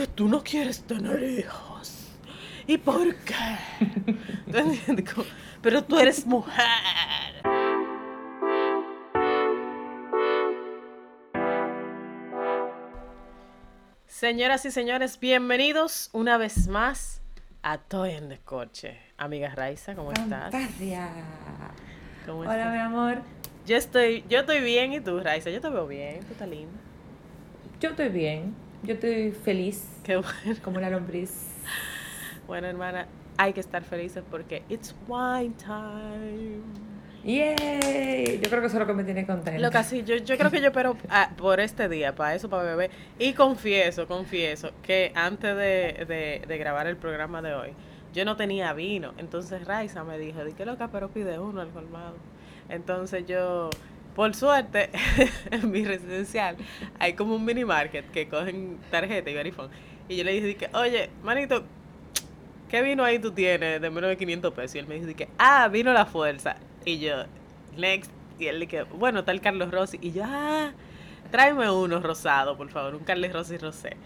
que tú no quieres tener hijos? ¿Y por qué? Pero tú eres mujer. Señoras y señores, bienvenidos una vez más a Toy en Descorche. Amiga Raiza, ¿cómo estás? Fantasia. ¿Cómo Hola, estás? mi amor. Yo estoy, yo estoy bien y tú, Raiza, yo te veo bien, tú estás linda. Yo estoy bien. Yo estoy feliz. Qué bueno. Como una lombriz. Bueno, hermana, hay que estar felices porque it's wine time. ¡Yay! Yo creo que eso es lo que me tiene contenta. Lo que sí, yo, yo creo que yo espero ah, por este día, para eso, para beber. Y confieso, confieso, que antes de, de- de grabar el programa de hoy, yo no tenía vino. Entonces Raiza me dijo, di que loca, pero pide uno al colmado. Entonces yo, por suerte, en mi residencial hay como un mini market que cogen tarjeta y verifone. Y yo le dije, di que, oye, manito, ¿qué vino ahí tú tienes de menos de 500 pesos? Y él me dijo, di que, ah, vino la fuerza. Y yo, next. Y él dije, bueno, está el Carlos Rossi. Y yo, ah, tráeme uno rosado, por favor, un Carlos Rossi rosé.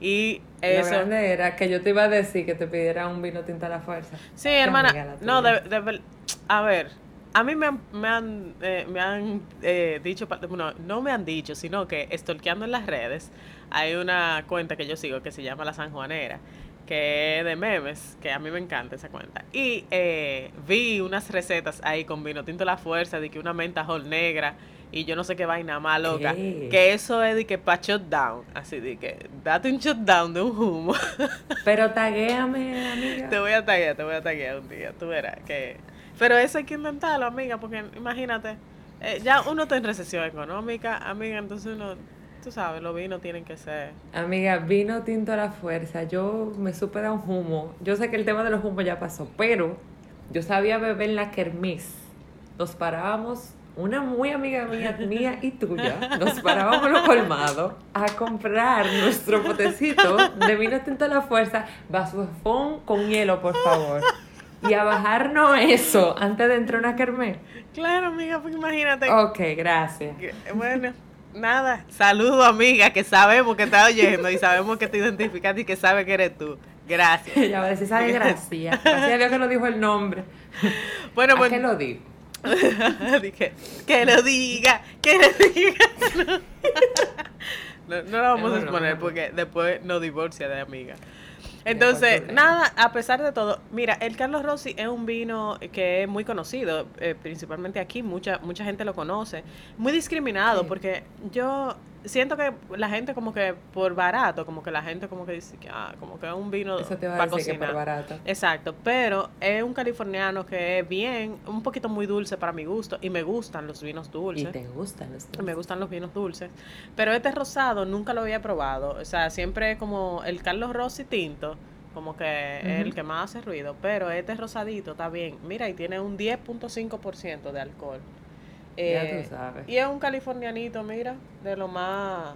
Y Lo eso. grande era que yo te iba a decir que te pidiera un vino tinta a la fuerza. Sí, Qué hermana. No, de, de a ver, a mí me han, me han, eh, me han eh, dicho, bueno, no me han dicho, sino que stalkeando en las redes, hay una cuenta que yo sigo que se llama La San Juanera, que es de memes, que a mí me encanta esa cuenta. Y eh, vi unas recetas ahí con vino tinto La Fuerza, de que una menta whole negra, y yo no sé qué vaina más loca. ¿Qué? Que eso es de que pa' shutdown, así de que date un shutdown de un humo. Pero taguéame, amiga. Te voy a taguear, te voy a taguear un día, tú verás que... Pero eso hay que intentarlo, amiga, porque imagínate, eh, ya uno está en recesión económica, amiga, entonces uno, tú sabes, los vinos tienen que ser... Amiga, vino tinto a la fuerza. Yo me supe dar un humo. Yo sé que el tema de los humos ya pasó, pero yo sabía beber en la kermés. Nos parábamos, una muy amiga mía, mía y tuya, nos parábamos los colmados a comprar nuestro potecito de vino tinto a la fuerza, vasofón con hielo, por favor. Y a bajarnos eso antes de entrar a una kermés. Claro, amiga, pues imagínate. Ok, gracias. bueno, nada, saludo, amiga, que sabemos que está oyendo y sabemos que te identificaste y que sabe que eres tú. Gracias. Ella va a decir, ¿sabe? Gracias. Gracias a Dios que no dijo el nombre. Bueno, ¿A pues... qué lo digo? Dije, que lo diga, que lo diga. No, no la vamos a exponer porque después nos divorcia de amiga. Entonces, nada, a pesar de todo, mira, el Carlos Rossi es un vino que es muy conocido, eh, principalmente aquí, mucha mucha gente lo conoce, muy discriminado Sí. porque yo siento que la gente como que por barato, como que la gente como que dice que ah, como que es un vino Eso te va para a decir que cocinar. por barato. Exacto, pero es un californiano que es bien, un poquito muy dulce para mi gusto y me gustan los vinos Y dulces. te gustan los Me gustan los vinos dulces, pero este rosado nunca lo había probado, o sea, siempre como el Carlos Rossi tinto, como que es el que más hace ruido, pero este rosadito está bien, mira, y tiene un 10.5% de alcohol. Ya Eh, tú sabes. y es un californianito, mira, de lo más,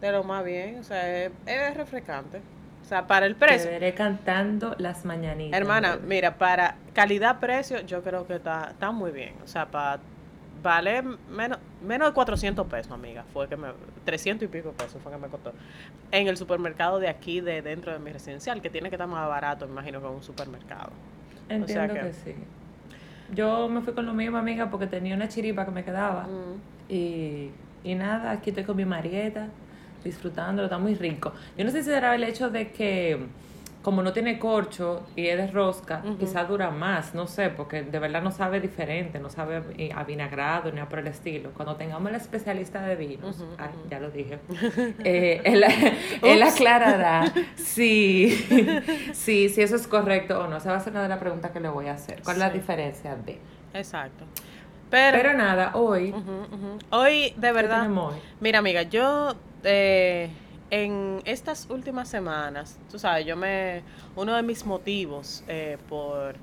de lo más bien, o sea, es, es refrescante. O sea, para el Te precio, veré cantando las mañanitas. Hermana, bebé. mira, para calidad-precio yo creo que está, está muy bien. O sea, para vale menos, menos de 400 pesos, amiga. Fue que me... 300 y pico pesos fue que me costó. En el supermercado de aquí, de dentro de mi residencial, que tiene que estar más barato, me imagino, que un supermercado. Entiendo que- que... sí. Yo me fui con lo mismo, amiga, porque tenía una chiripa que me quedaba. Mm. Y, y nada, aquí estoy con mi marieta, disfrutándolo, está muy rico. Yo no sé si será el hecho de que, como no tiene corcho y es de rosca, quizás dura más, no sé, porque de verdad no sabe diferente, no sabe eh, a vinagrado ni nada por el estilo. Cuando tengamos la especialista de vinos, ay, ya lo dije, eh, él, él aclarará si, si, si eso es correcto o no. Esa va a ser una de las preguntas que le voy a hacer. ¿Cuál es la diferencia de? Exacto. Pero, Pero nada, hoy, hoy, de ¿qué verdad, hoy? Mira, amiga, yo eh, en estas últimas semanas, tú sabes, yo me. Uno de mis motivos eh, por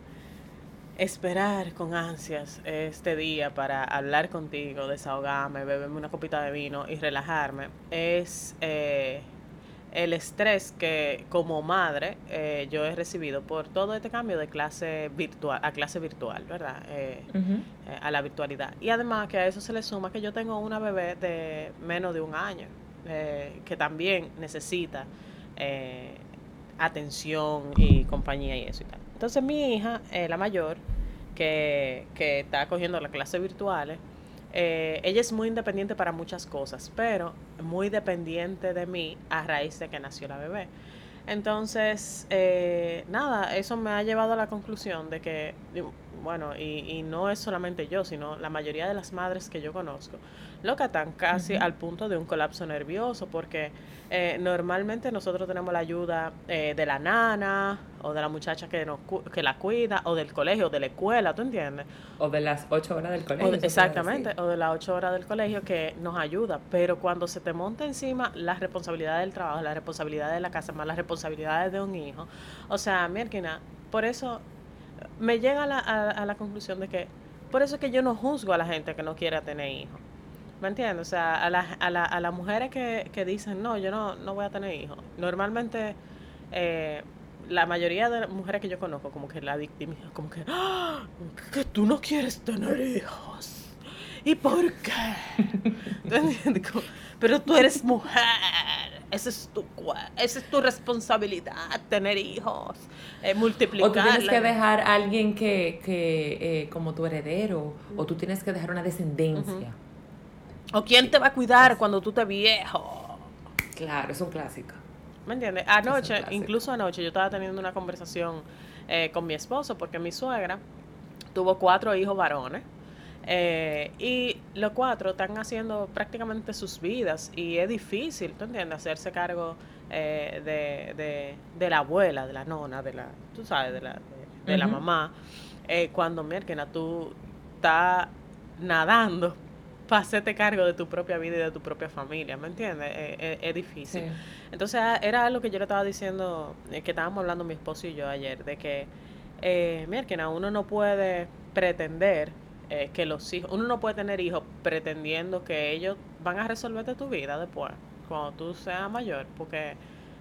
esperar con ansias este día para hablar contigo, desahogarme, beberme una copita de vino y relajarme es eh, el estrés que como madre eh, yo he recibido por todo este cambio de clase virtual a clase virtual, ¿verdad? Eh, eh, a la virtualidad. Y además que a eso se le suma que yo tengo una bebé de menos de un año, eh, que también necesita eh, atención y compañía y eso y tal. Entonces mi hija, eh, la mayor, que, que está cogiendo las clases virtuales, eh, ella es muy independiente para muchas cosas, pero muy dependiente de mí a raíz de que nació la bebé. Entonces, eh, nada, eso me ha llevado a la conclusión de que, bueno, y, y no es solamente yo, sino la mayoría de las madres que yo conozco, lo que están casi al punto de un colapso nervioso, porque eh, normalmente nosotros tenemos la ayuda eh, de la nana o de la muchacha que, nos, que la cuida, o del colegio, o de la escuela, ¿tú entiendes? O de las ocho horas del colegio. exactamente, o de las ocho horas del colegio que nos ayuda, pero cuando se te monta encima la responsabilidad del trabajo, la responsabilidad de la casa, más las responsabilidades de un hijo, o sea, mira, por eso me llega a la, a la conclusión de que, por eso es que yo no juzgo a la gente que no quiere tener hijos ¿Me entiendes? O sea, a, la, a, la, a las mujeres que, que dicen, no, yo no, no voy a tener hijos. Normalmente, eh, la mayoría de las mujeres que yo conozco, como que la víctima, como que, ¡Ah! que tú no quieres tener hijos. ¿Y por qué? entiendes? Pero tú eres mujer. Esa es tu, esa es tu responsabilidad, tener hijos, eh, multiplicar. O tú tienes que dejar a alguien que, que eh, como tu heredero, o tú tienes que dejar una descendencia. ¿O quién te va a cuidar cuando tú te viejo? Claro, es un clásico. ¿Me entiendes? Anoche, incluso anoche, yo estaba teniendo una conversación eh, con mi esposo porque mi suegra tuvo cuatro hijos varones. Eh, y los cuatro están haciendo prácticamente sus vidas y es difícil, ¿tú entiendes? Hacerse cargo eh, de, de, de, la abuela, de la nona, de la, tú sabes, de la, de, la mamá. cuando, mira, tú estás nadando para hacerte cargo de tu propia vida y de tu propia familia, ¿me entiendes? Eh, eh, es difícil. Entonces ah, era algo que yo le estaba diciendo, eh, que estábamos hablando mi esposo y yo ayer, de que, eh, mira, uno no puede pretender que los hijos, uno no puede tener hijos pretendiendo que ellos van a resolverte tu vida después, cuando tú seas mayor, porque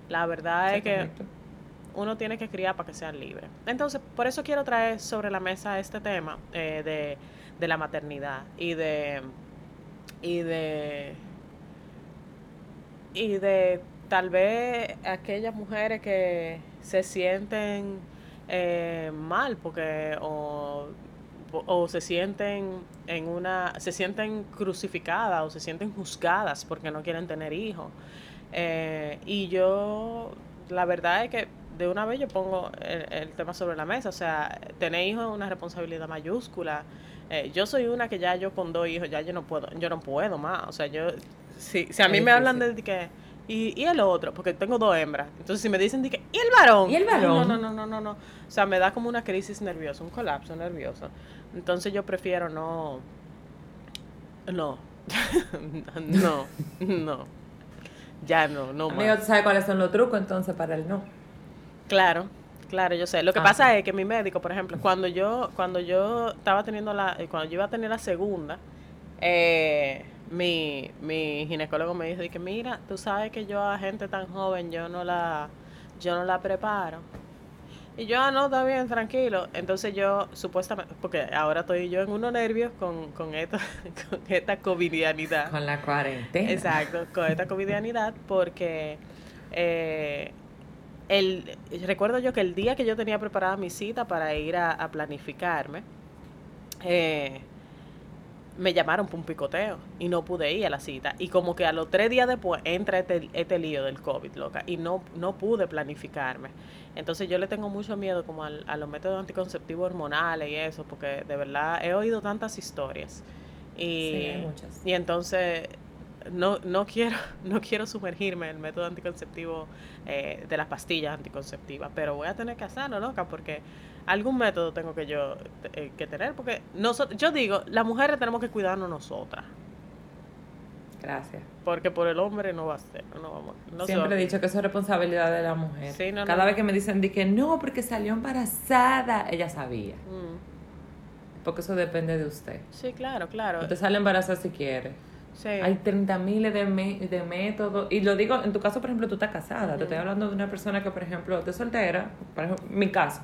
la verdad es que uno tiene que criar para que sean libres. Entonces, por eso quiero traer sobre la mesa este tema de, de la maternidad y de y de y de tal vez aquellas mujeres que se sienten eh, mal porque o, o se sienten en una se sienten crucificadas o se sienten juzgadas porque no quieren tener hijos. Eh, y yo la verdad es que de una vez yo pongo el, el tema sobre la mesa o sea tener hijos es una responsabilidad mayúscula. Eh, yo soy una que ya yo con dos hijos, ya yo no puedo, yo no puedo más. O sea, yo, si, si a mí me hablan de que, y, y el otro, porque tengo dos hembras. Entonces, si me dicen que, ¿y el varón? ¿Y el varón? No, no, no, no, no, O sea, me da como una crisis nerviosa, un colapso nervioso. Entonces, yo prefiero no. No. no, no. Ya no, no Amigo, ¿tú sabes cuáles son los trucos entonces para el no? Claro. Claro, yo sé. Lo que ah, pasa es que mi médico, por ejemplo, cuando yo cuando yo estaba teniendo la eh, cuando yo iba a tener la segunda, eh, mi, mi ginecólogo me dijo que mira, tú sabes que yo a gente tan joven yo no la yo no la preparo. Y yo, ah, no, está bien, tranquilo. Entonces yo, supuestamente, porque ahora estoy yo en unos nervios con, con, esta, con esta covidianidad. Con la cuarentena. Exacto, con esta covidianidad, porque eh, el, recuerdo yo que el día que yo tenía preparada mi cita para ir a, planificarme, eh, me llamaron por un picoteo y no pude ir a la cita. Y como que a los tres días después entra este, este lío del COVID, loca, y no, no pude planificarme. Entonces yo le tengo mucho miedo como a los métodos anticonceptivos hormonales y eso, porque de verdad he oído tantas historias. Y, muchas. y entonces no, no, quiero, no quiero sumergirme en el método anticonceptivo eh, de las pastillas anticonceptivas, pero voy a tener que hacerlo, loca, porque algún método tengo que yo eh, que tener, porque nosotros, yo digo, las mujeres tenemos que cuidarnos nosotras. Gracias. Porque por el hombre no va a ser. No vamos, no Siempre he dicho que eso es responsabilidad de la mujer. Cada vez que me dicen que no, porque salió embarazada, ella sabía. Mm. Porque eso depende de usted. Sí, claro, claro. Usted sale embarazada si quiere. Hay 30 miles de, de métodos. Y lo digo, en tu caso, por ejemplo, tú estás casada. Te estoy hablando de una persona que, por ejemplo, te soltera. Por ejemplo, mi caso.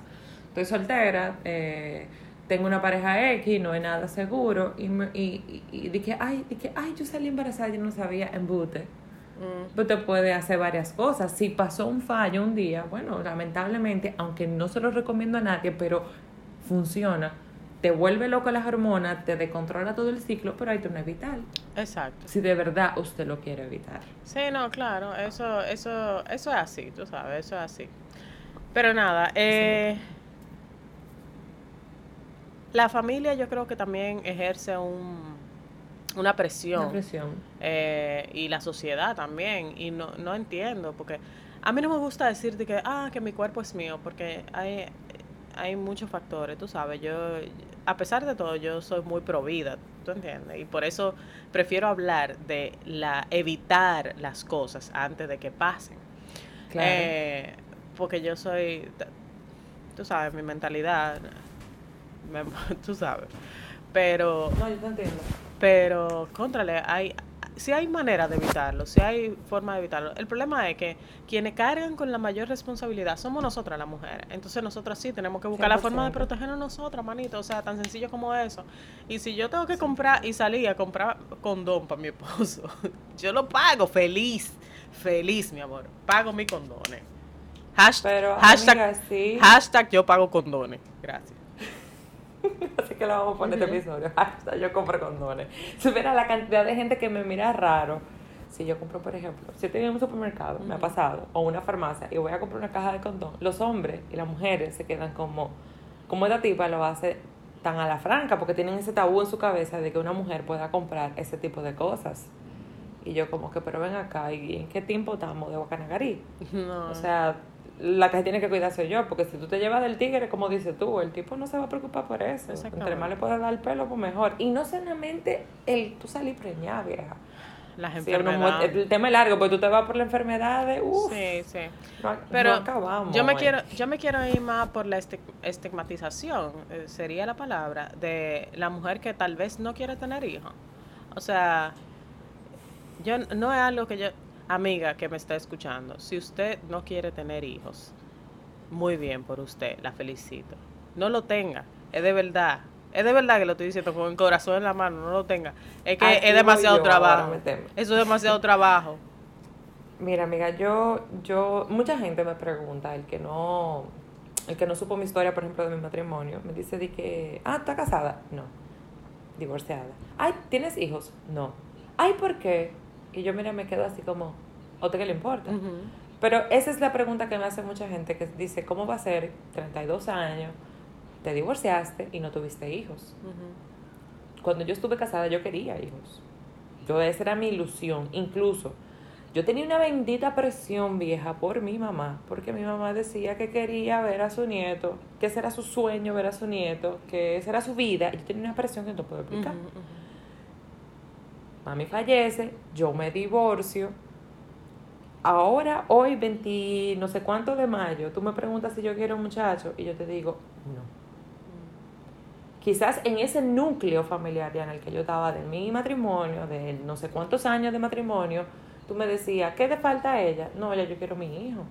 Estoy soltera, eh, tengo una pareja X, no hay nada seguro. Y, y, y, dije, ay, dije, ay, yo salí embarazada y no sabía, embute. Mm. pues te puede hacer varias cosas. Si pasó un fallo un día, bueno, lamentablemente, aunque no se lo recomiendo a nadie, pero funciona, te vuelve loco las hormonas, te descontrola todo el ciclo, pero hay que no evitar. Exacto. Si de verdad usted lo quiere evitar. Sí, no, claro, eso, eso, eso es así, tú sabes, eso es así. Pero nada, eh, la familia yo creo que también ejerce un, una presión. Una presión. eh, y la sociedad también. Y no, no entiendo, porque a mí no me gusta decirte que, ah, que mi cuerpo es mío, porque hay, hay muchos factores, tú sabes, yo, a pesar de todo, yo soy muy provida, ¿tú entiendes? Y por eso prefiero hablar de la evitar las cosas antes de que pasen. Claro. Eh, porque yo soy, tú sabes, mi mentalidad, me- tú sabes. Pero no, yo te entiendo. pero, contrale, hay, si hay manera de evitarlo, si hay forma de evitarlo. El problema es que quienes cargan con la mayor responsabilidad somos nosotras las mujeres. Entonces nosotras sí tenemos que buscar la forma de 100%. protegernos nosotras, manito. O sea, tan sencillo como eso. Y si yo tengo que comprar y salir a comprar condón para mi esposo, yo lo pago feliz, feliz, mi amor. Pago mis condones. Hashtag, Pero, hashtag, amiga, sí. hashtag yo pago condones. Gracias. Así que lo vamos a poner este episodio. Hasta yo compro condones. Si hubiera la cantidad de gente que me mira raro. Si yo compro, por ejemplo, si estoy en un supermercado, me ha pasado, o una farmacia, y voy a comprar una caja de condón, los hombres y las mujeres se quedan como, como esta tipa lo hace tan a la franca, porque tienen ese tabú en su cabeza de que una mujer pueda comprar ese tipo de cosas. Y yo como que, pero ven acá, ¿y en qué tiempo estamos de Guacanagarí? No. O sea, la que tiene que cuidar soy yo, porque si tú te llevas del tigre, como dices tú, el tipo no se va a preocupar por eso. Entre más le puedas dar el pelo, pues mejor. Y no solamente el tú salir preñada, vieja. las Sí, enfermedades. el tema es largo, porque tú te vas por la enfermedad de, uff, Sí, sí. no, Pero no acabamos. yo me eh. quiero yo me quiero ir más por la estig- estigmatización, eh, sería la palabra, de la mujer que tal vez no quiere tener hijos. O sea, yo no es algo que yo, amiga que me está escuchando, si usted no quiere tener hijos, muy bien por usted, la felicito. No lo tenga, es de verdad. Es de verdad que lo estoy diciendo con el corazón en la mano, no lo tenga. Es que es demasiado trabajo. Eso es demasiado trabajo. Mira, amiga, yo, yo, mucha gente me pregunta, el que no, el que no supo mi historia, por ejemplo, de mi matrimonio, me dice de que, ah, ¿estás casada? No. Divorciada. Ay, ¿tienes hijos? No. Ay, ¿por qué? Y yo, mira, me quedo así como, ¿a usted qué le importa? Pero esa es la pregunta que me hace mucha gente que dice, ¿cómo va a ser 32 años, te divorciaste y no tuviste hijos? Cuando yo estuve casada yo quería hijos. Yo esa era mi ilusión. Incluso yo tenía una bendita presión vieja por mi mamá, porque mi mamá decía que quería ver a su nieto, que ese era su sueño ver a su nieto, que esa era su vida. Y yo tenía una presión que no puedo explicar. Mami fallece, yo me divorcio. Ahora, hoy, 20, no sé cuánto de mayo, tú me preguntas si yo quiero un muchacho y yo te digo, no. Quizás en ese núcleo familiar ya en el que yo estaba de mi matrimonio, de no sé cuántos años de matrimonio, tú me decías, ¿qué te falta a ella? No, ya yo quiero mi hijo,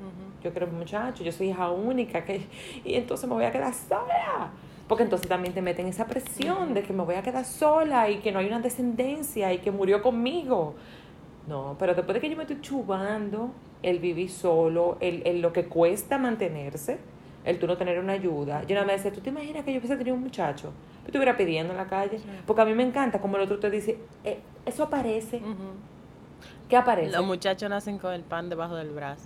yo quiero mi muchacho, yo soy hija única, que, y entonces me voy a quedar sola. Porque entonces también te meten esa presión de que me voy a quedar sola y que no hay una descendencia y que murió conmigo. No, pero después de que yo me estoy chubando el vivir solo, el, el lo que cuesta mantenerse, el tú no tener una ayuda. Yo nada más decía, ¿tú te imaginas que yo hubiese tenido un muchacho? Yo estuviera pidiendo en la calle. Sí. Porque a mí me encanta como el otro te dice, "Eh, eso aparece. ¿Qué aparece? Los muchachos nacen con el pan debajo del brazo.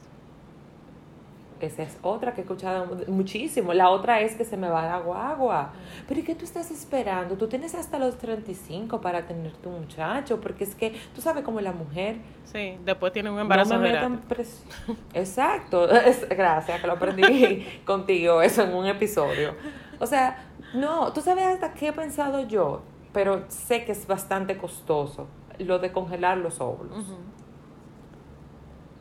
Esa es otra que he escuchado muchísimo. La otra es que se me va la guagua. Pero ¿y qué tú estás esperando? Tú tienes hasta los 35 para tener tu muchacho, porque es que tú sabes como la mujer Sí, después tienen un embarazo no me pres- Exacto. Es- gracias, que lo aprendí contigo eso en un episodio. O sea, no, tú sabes hasta qué he pensado yo, pero sé que es bastante costoso lo de congelar los óvulos.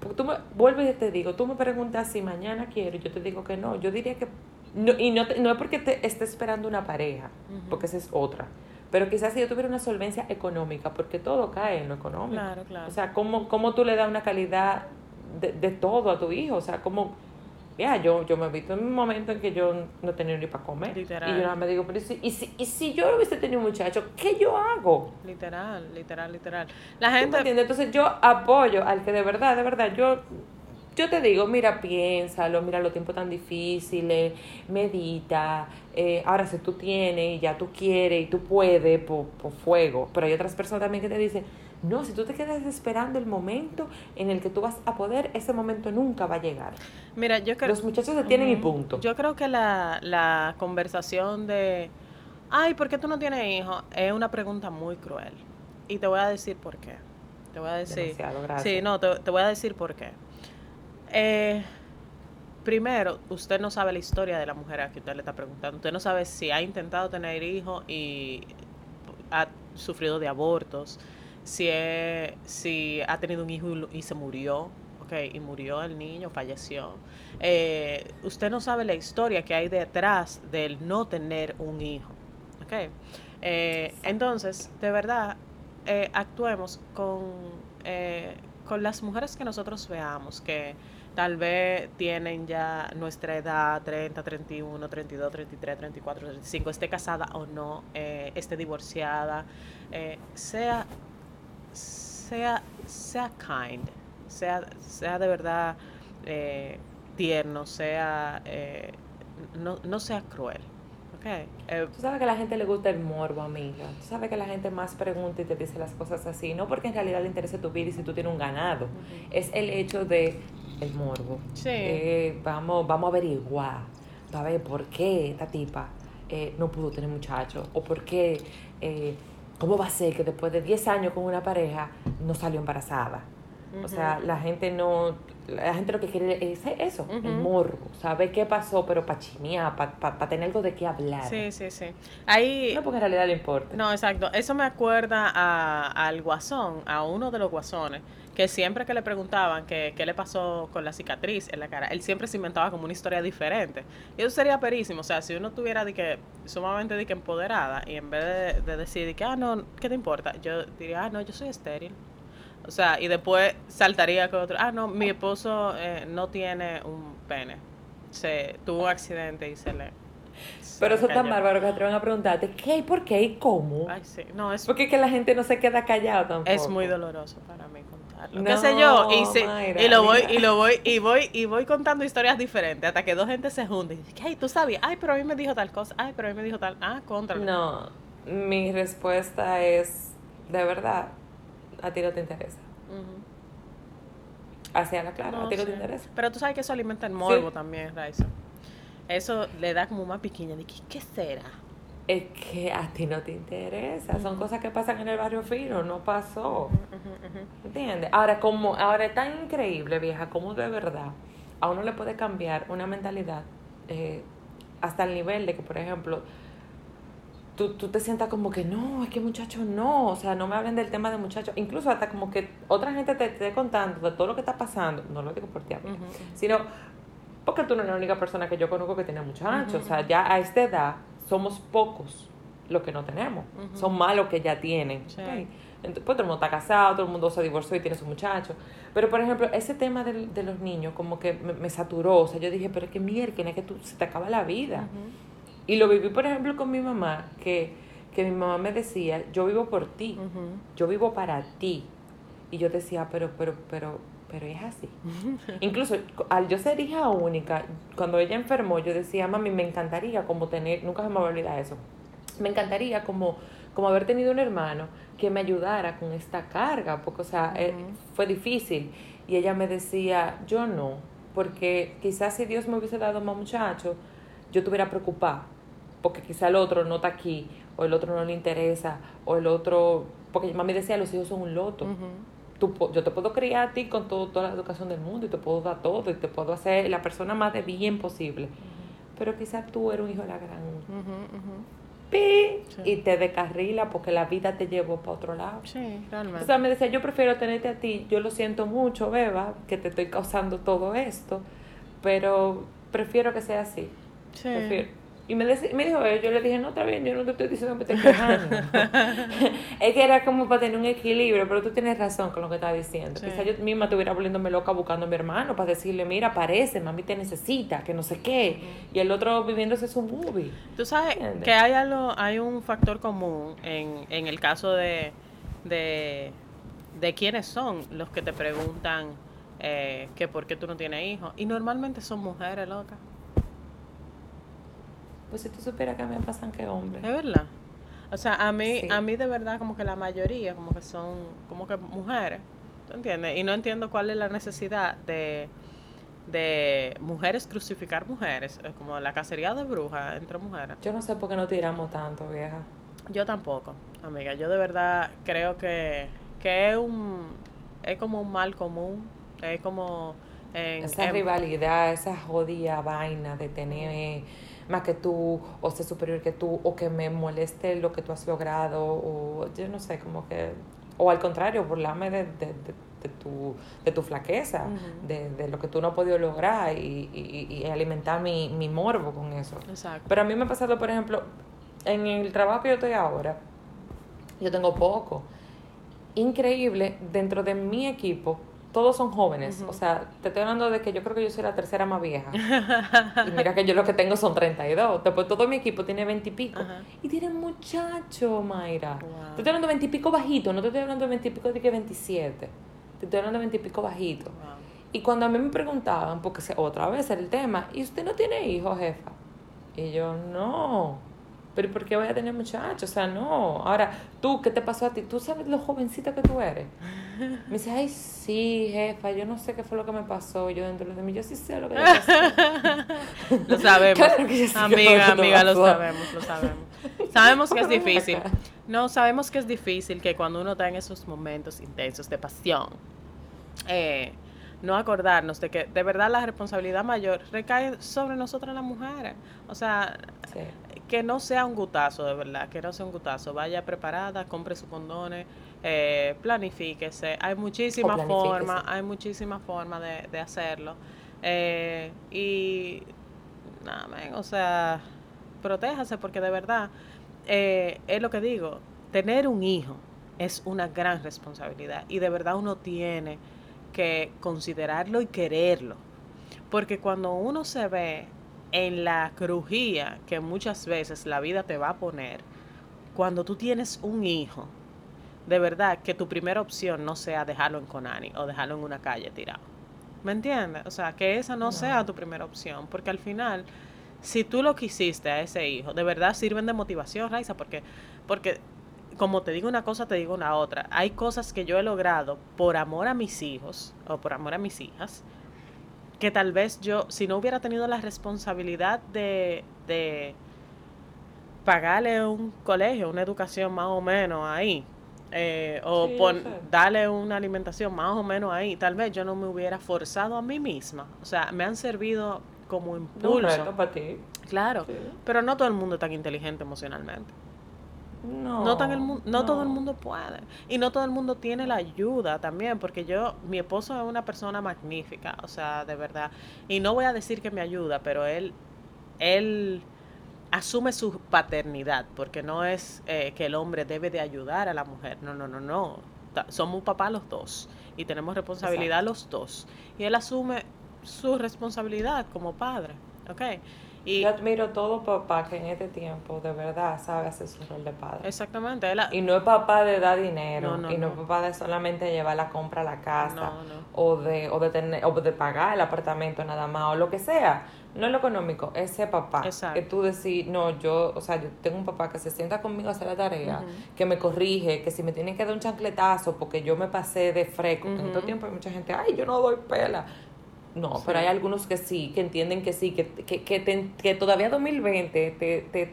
Porque tú me, vuelvo y te digo, tú me preguntas si mañana quiero y yo te digo que no. Yo diría que, no, y no, te- no es porque te esté esperando una pareja, porque esa es otra. Pero quizás si yo tuviera una solvencia económica, porque todo cae en lo económico. Claro, claro. O sea, ¿cómo, cómo tú le das una calidad de, de todo a tu hijo? O sea, ¿cómo, ya, yo, yo me he visto en un momento en que yo no tenía ni para comer. Literal. Y yo nada me digo, pero ¿y si, y si, y si yo no hubiese tenido un muchacho, ¿qué yo hago? Literal, literal, literal. La ¿Tú me gente... entiendes? Entonces yo apoyo al que de verdad, de verdad, yo, yo te digo, mira, piénsalo, mira los tiempos tan difíciles, medita. eh, ahora, si tú tienes y ya tú quieres y tú puedes, por, por fuego. Pero hay otras personas también que te dicen, no, si tú te quedas esperando el momento en el que tú vas a poder, ese momento nunca va a llegar. Mira, yo creo... Los muchachos se tienen y punto. Yo creo que la, la conversación de, ay, ¿por qué tú no tienes hijos? Es una pregunta muy cruel. Y te voy a decir por qué. Te voy a decir. Sí, no, te, te voy a decir por qué. Eh, primero, usted no sabe la historia de la mujer a que usted le está preguntando. Usted no sabe si ha intentado tener hijos y ha sufrido de abortos, si, es- si ha tenido un hijo y, se murió, y murió el niño, falleció. Eh, usted no sabe la historia que hay detrás del no tener un hijo. Eh, entonces, de verdad, eh, actuemos con, con las mujeres que nosotros veamos, que tal vez tienen ya nuestra edad, 30, 31, 32, 33, 34, 35, esté casada o no, esté divorciada, sea, sea, sea kind, sea, sea de verdad eh, tierno, sea, eh, no, no sea cruel, ¿ok? Eh, Tú sabes que a la gente le gusta el morbo, amiga. Tú sabes que la gente más pregunta y te dice las cosas así. No porque en realidad le interese tu vida y si tú tienes un ganado. Es el hecho de el morbo. Sí. Eh, vamos, vamos a averiguar. A ver por qué esta tipa eh, no pudo tener muchachos. O por qué, eh, cómo va a ser que después de 10 años con una pareja no salió embarazada. O sea, la gente no, la gente lo que quiere es eso, el Ujú. morbo, saber qué pasó, pero para chinear, para tener algo de qué hablar. Sí, sí, sí. Ahí, No porque en realidad le importa. no, exacto. Eso me acuerda a- al guasón, a uno de los guasones, que siempre que le preguntaban que qué le pasó con la cicatriz en la cara, él siempre se inventaba como una historia diferente. Y eso sería perísimo. O sea, si uno tuviera de que, sumamente de que empoderada, y en vez de, de decir de que, ah, no, ¿qué te importa? Yo diría, ah, no, yo soy estéril. O sea, y después saltaría con otro, ah, no, mi esposo eh, no tiene un pene. Se tuvo un accidente y se le... se Pero eso es tan bárbaro que te van a preguntarte qué, por qué y cómo. Ay, sí. No, es, Porque es que la gente no se queda callado tampoco. es muy doloroso para mí contarlo. No, ¿Qué sé yo? Y, sí, Mayra, y lo voy, mira. y lo voy, y voy, y voy contando historias diferentes hasta que dos gente se junten. Y dice, ay, tú sabías, ay, pero a mí me dijo tal cosa, ay, pero a mí me dijo tal, ah, contra. No, mi respuesta es, de verdad, a ti no te interesa. Ujú. Hacia la clara, No, a ti no te interesa. Pero tú sabes que eso alimenta el morbo Sí. también, Raiza. Eso le da como más piquiña de que, ¿qué será? Es que a ti no te interesa. Son cosas que pasan en el barrio fino, no pasó. Ujú. ¿Entiendes? Ahora, como, ahora es tan increíble, vieja, como de verdad a uno le puede cambiar una mentalidad eh, hasta el nivel de que, por ejemplo, tú, tú te sientas como que no, es que muchachos no, o sea, no me hablen del tema de muchachos. Incluso hasta como que otra gente te esté contando de todo lo que está pasando, no lo digo por ti, ujú. sino porque tú no eres la única persona que yo conozco que tiene muchachos. O sea, ya a esta edad somos pocos los que no tenemos. Son más los que ya tienen. Sí. Entonces, pues todo el mundo está casado, todo el mundo se divorció y tiene su muchacho. Pero, por ejemplo, ese tema del- de, los niños como que me, me saturó. O sea, yo dije, pero es que mierda, es que tú, se te acaba la vida. Y lo viví, por ejemplo, con mi mamá, que, que mi mamá me decía, yo vivo por ti, yo vivo para ti. Y yo decía, pero, pero, pero, pero es así. Incluso al yo ser hija única, cuando ella enfermó, yo decía, mami, me encantaría como tener, nunca se me va a olvidar eso, me encantaría como, como haber tenido un hermano que me ayudara con esta carga, porque, o sea, eh, fue difícil. Y ella me decía, yo no, porque quizás si Dios me hubiese dado más muchachos, yo estuviera preocupada, porque quizá el otro no está aquí, o el otro no le interesa, o el otro, porque mami decía, los hijos son un loto Ujú. tú po- yo te puedo criar a ti con todo, toda la educación del mundo y te puedo dar todo y te puedo hacer la persona más de bien posible. Pero quizás tú eres un hijo de la gran pi Sí. y te descarrila porque la vida te llevó para otro lado. Sí, realmente. O sea, me decía, yo prefiero tenerte a ti, yo lo siento mucho, Beba, que te estoy causando todo esto, pero prefiero que sea así. Sí. Prefiero. Y me, dec- me dijo, yo le dije, no, está bien, yo no te estoy diciendo que te quejando. es que era como para tener un equilibrio, pero tú tienes razón con lo que estás diciendo. Sí. Quizá yo misma estuviera volviéndome loca buscando a mi hermano para decirle, mira, aparece, mami te necesita, que no sé qué. Y el otro viviéndose su movie. Tú sabes ¿Entiendes? que hay algo, hay un factor común en, en el caso de, de, de quiénes son los que te preguntan eh, que por qué tú no tienes hijos. Y normalmente son mujeres locas. Pues si tú supieras que a mí me pasan que hombres. Es verdad. O sea, a mí, Sí. a mí de verdad como que la mayoría como que son como que mujeres. ¿Tú entiendes? Y no entiendo cuál es la necesidad de, de mujeres crucificar mujeres, eh, como la cacería de brujas entre mujeres. Yo no sé por qué no tiramos tanto, vieja. Yo tampoco, amiga. Yo de verdad creo que, que es un es como un mal común. Es como en, Esa en- rivalidad, esa jodida vaina de tener más que tú, o ser superior que tú, o que me moleste lo que tú has logrado, o yo no sé, como que, o al contrario, burlarme de, de, de, de tu, de tu flaqueza, de, de lo que tú no has podido lograr y, y, y alimentar mi, mi morbo con eso. Exacto. Pero a mí me ha pasado, por ejemplo, en el trabajo que yo estoy ahora, yo tengo poco. Increíble, dentro de mi equipo, todos son jóvenes. O sea, te estoy hablando de que yo creo que yo soy la tercera más vieja. y mira que yo lo que tengo son 32. Después todo mi equipo tiene 20 y pico. Y tiene muchacho, Mayra. Wow. Te estoy hablando de 20 y pico bajito, no te estoy hablando de 20 y pico de que 27. Te estoy hablando de 20 y pico bajito. Wow. Y cuando a mí me preguntaban, porque otra vez era el tema, ¿y usted no tiene hijos, jefa? Y yo, no. Pero ¿y por qué voy a tener muchachos? O sea, no. Ahora, tú, ¿qué te pasó a ti? ¿Tú sabes lo jovencita que tú eres? Me dice, ay, sí, jefa, yo no sé qué fue lo que me pasó. Yo dentro de mí, yo sí sé lo que me pasó. Lo sabemos. Claro que que amiga, lo amiga, lo sabemos, lo sabemos. Sabemos que es difícil. No, sabemos que es difícil que cuando uno está en esos momentos intensos de pasión, eh, no acordarnos de que de verdad la responsabilidad mayor recae sobre nosotras las mujeres. O sea, Sí. que no sea un gutazo, de verdad, que no sea un gutazo. Vaya preparada, compre sus condones, eh, planifíquese. Hay muchísimas formas, hay muchísimas formas de, de hacerlo. Eh, y nada, men, o sea, protéjase porque de verdad, eh, es lo que digo, tener un hijo es una gran responsabilidad y de verdad uno tiene que considerarlo y quererlo. Porque cuando uno se ve en la crujía que muchas veces la vida te va a poner, cuando tú tienes un hijo, de verdad que tu primera opción no sea dejarlo en Conani o dejarlo en una calle tirado. ¿Me entiendes? O sea, que esa no, No. sea tu primera opción, porque al final, si tú lo quisiste a ese hijo, de verdad sirven de motivación, Raiza, porque, porque como te digo una cosa, te digo una otra. Hay cosas que yo he logrado por amor a mis hijos o por amor a mis hijas, que tal vez yo, si no hubiera tenido la responsabilidad de, de pagarle un colegio, una educación más o menos ahí, eh, o Sí, pon- darle una alimentación más o menos ahí, tal vez yo no me hubiera forzado a mí misma. O sea, me han servido como impulso. reto para ti. Claro, Sí. pero no todo el mundo es tan inteligente emocionalmente. No. No, tan el mu- no, todo el no. mundo puede. Y no todo el mundo tiene la ayuda también, porque yo, mi esposo es una persona magnífica, o sea, de verdad. Y no voy a decir que me ayuda, pero él, él asume su paternidad, porque no es eh, que el hombre debe de ayudar a la mujer. No, no, no, no. Somos papás los dos y tenemos responsabilidad los dos. Y él asume su responsabilidad como padre, ¿ok? Y Yo admiro todo papá que en este tiempo de verdad sabe hacer su rol de padre. exactamente, Y no es papá de dar dinero, No, no, y no, no. es papá de solamente llevar la compra a la casa, o de o de tener o de pagar el apartamento nada más, o lo que sea. No es lo económico, ese papá. Exacto. Que tú decís, no, yo, o sea, yo tengo un papá que se sienta conmigo a hacer la tarea, que me corrige, que si me tienen que dar un chancletazo porque yo me pasé de freco. En Ujú. todo tiempo hay mucha gente, ay, yo no doy pela. No, Sí. pero hay algunos que sí, que entienden que sí, que, que, que, te- que todavía 2020 te, te,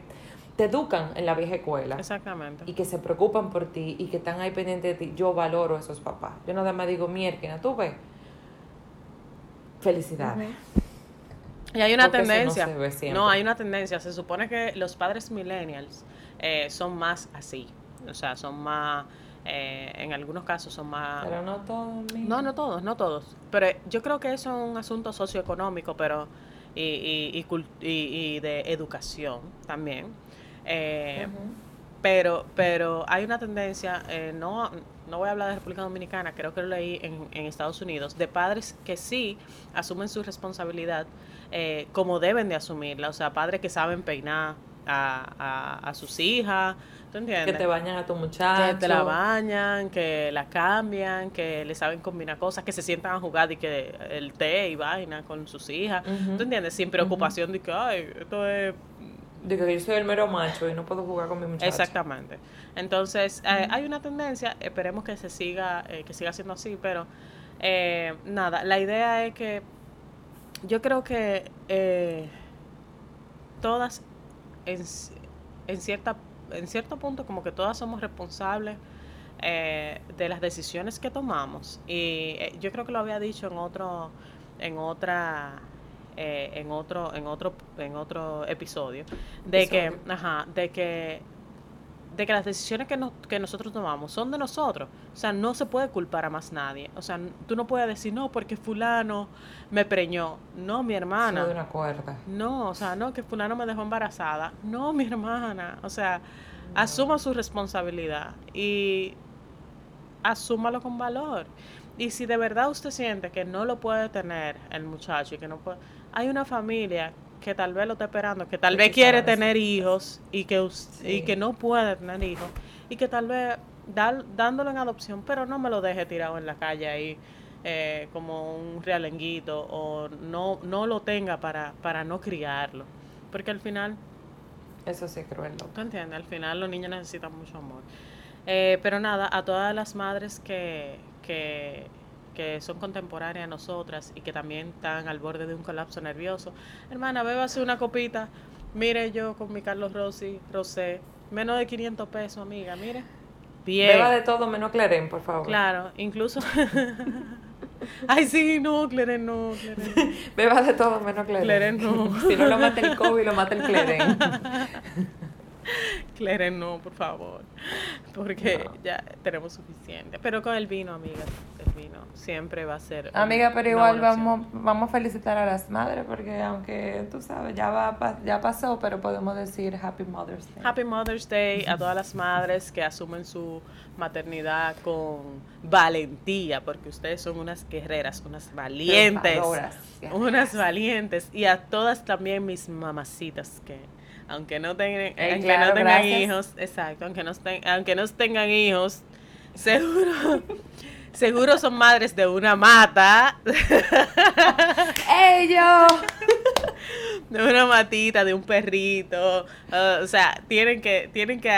te educan en la vieja escuela Exactamente. y que se preocupan por ti y que están ahí pendientes de ti. Yo valoro a esos papás. Yo nada más digo, mierda, tú ves. Felicidades. Y hay una Porque eso no tendencia. No, hay una tendencia. Se supone que los padres millennials eh, son más así. O sea, son más. Eh, en algunos casos son más. Pero no todo. No, no todos, no todos. Pero yo creo que eso es un asunto socioeconómico, pero y, y, y- y de educación también. Eh, pero, pero hay una tendencia, eh, no, no voy a hablar de República Dominicana, creo que lo leí en, en Estados Unidos, de padres que sí asumen su responsabilidad eh, como deben de asumirla, o sea, padres que saben peinar a, a, a sus hijas, ¿tú entiendes? Que te bañan a tu muchacho. que te la bañan, que la cambian, que le saben combinar cosas, que se sientan a jugar y que el té y vaina con sus hijas. ¿tú entiendes? Sin preocupación de que, ay, esto es Digo que yo soy el mero macho y no puedo jugar con mi muchacho. Exactamente. Entonces, eh, hay una tendencia, esperemos que se siga, eh, que siga siendo así, pero eh, nada, la idea es que yo creo que eh, todas, en, en, cierta, en cierto punto, como que todas somos responsables eh, de las decisiones que tomamos. Y eh, yo creo que lo había dicho en otro, en otra, eh, en otro, en otro, en otro episodio, de que, ajá, de que de que las decisiones que, nos- que nosotros tomamos son de nosotros. O sea, no se puede culpar a más nadie. O sea, tú no puedes decir, no, porque fulano me preñó. No, mi hermana. Soy de una cuerda. No, o sea, no, que fulano me dejó embarazada. No, mi hermana. O sea, asuma su responsabilidad y asúmalo con valor. Y si de verdad usted siente que no lo puede tener el muchacho y que no puede... Hay una familia que tal vez lo está esperando, que tal vez quiere tener hijos y que, y que no puede tener hijos y que tal vez dar- dándolo en adopción, pero no me lo deje tirado en la calle ahí eh, como un realenguito o no, no lo tenga para, para no criarlo. Porque al final Eso sí es cruel. loco. ¿Tú entiendes? Al final los niños necesitan mucho amor. Eh, pero nada, a todas las madres que, que, que son contemporáneas a nosotras y que también están al borde de un colapso nervioso, hermana, bébase una copita. Mire yo con mi Carlos Rossi, Rosé, menos de 500 pesos, amiga, mire. Bien. Beba de todo menos Cleren, por favor. Claro, incluso... Ay, sí, no, Cleren, no, Cleren. Beba de todo menos Cleren. Cleren no. si no lo mata el COVID, lo mata el Cleren. Cleren, no, por favor. Porque No. ya tenemos suficiente. Pero con el vino, amigas, el vino siempre va a ser. Amiga, pero igual vamos, vamos a felicitar a las madres porque aunque tú sabes, ya va ya pasó, pero podemos decir Happy Mother's Day. Happy Mother's Day a todas las madres que asumen su maternidad con valentía, porque ustedes son unas guerreras, unas valientes. Unas valientes. Y a todas también mis mamacitas que aunque no aunque claro, no tengan gracias. hijos, exacto, aunque no, aunque no tengan hijos, seguro, seguro son madres de una mata, ¡Ey, yo! de una matita, de un perrito, o sea, tienen que, tienen que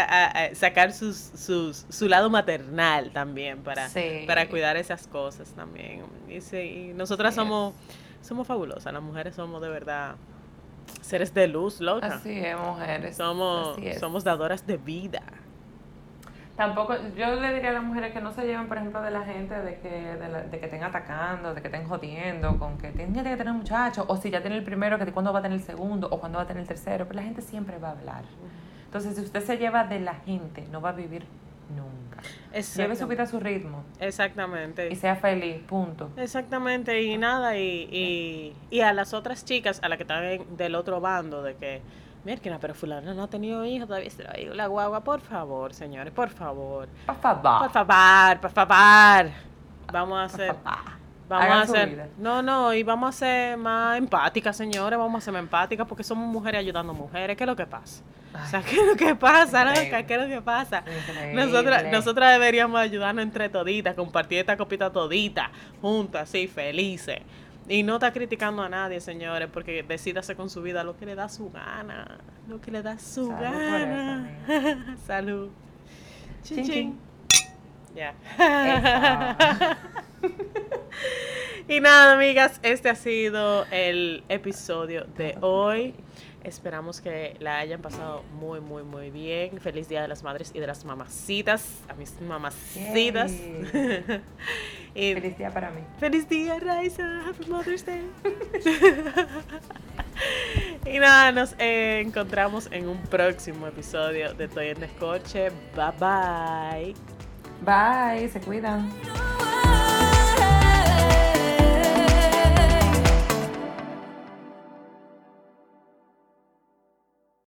sacar sus, sus, su lado maternal también para, Sí. para cuidar esas cosas también. Y, sí, y nosotras somos, somos fabulosas, las mujeres somos de verdad seres de luz, loca. Así es, mujeres. Somos, es. somos dadoras de vida. Tampoco, yo le diría a las mujeres que no se lleven, por ejemplo, de la gente de que, de, la- de que estén atacando, de que estén jodiendo, con que tienen que tener muchachos, o si ya tiene el primero, que cuándo va a tener el segundo, o cuándo va a tener el tercero, pero la gente siempre va a hablar. Entonces, si usted se lleva de la gente, no va a vivir. Lleve su vida a su ritmo Exactamente. y sea feliz, punto. Exactamente, y nada, y, y, y a las otras chicas, a las que están del otro bando, de que, mira, pero fulano no ha tenido hijos, todavía se la la guagua, por favor, señores, por favor, Por favor. por favor, por favor, vamos a hacer. Vamos Hagan a vida. no, no, y vamos a ser más empáticas, señores, vamos a ser más empáticas, porque somos mujeres ayudando a mujeres, ¿qué es lo que pasa? O sea, ¿qué es lo que pasa, loca? ¿Qué es lo que pasa? Nosotras, nosotras deberíamos ayudarnos entre toditas, compartir esta copita todita, juntas, así, felices. Y no está criticando a nadie, señores, porque decídase con su vida lo que le da su gana. Lo que le da su Salud gana. Salud. Chin, Chin, chin. Ya. Y nada, amigas, este ha sido el episodio de hoy. Esperamos que la hayan pasado muy, muy, muy bien. Feliz Día de las Madres y de las Mamacitas. A mis mamacitas. Y Feliz día para mí. feliz día, Raisa. Happy Mother's Day. y nada, nos eh, encontramos en un próximo episodio de Estoy en Descorche. Bye bye. Bye, se cuidan.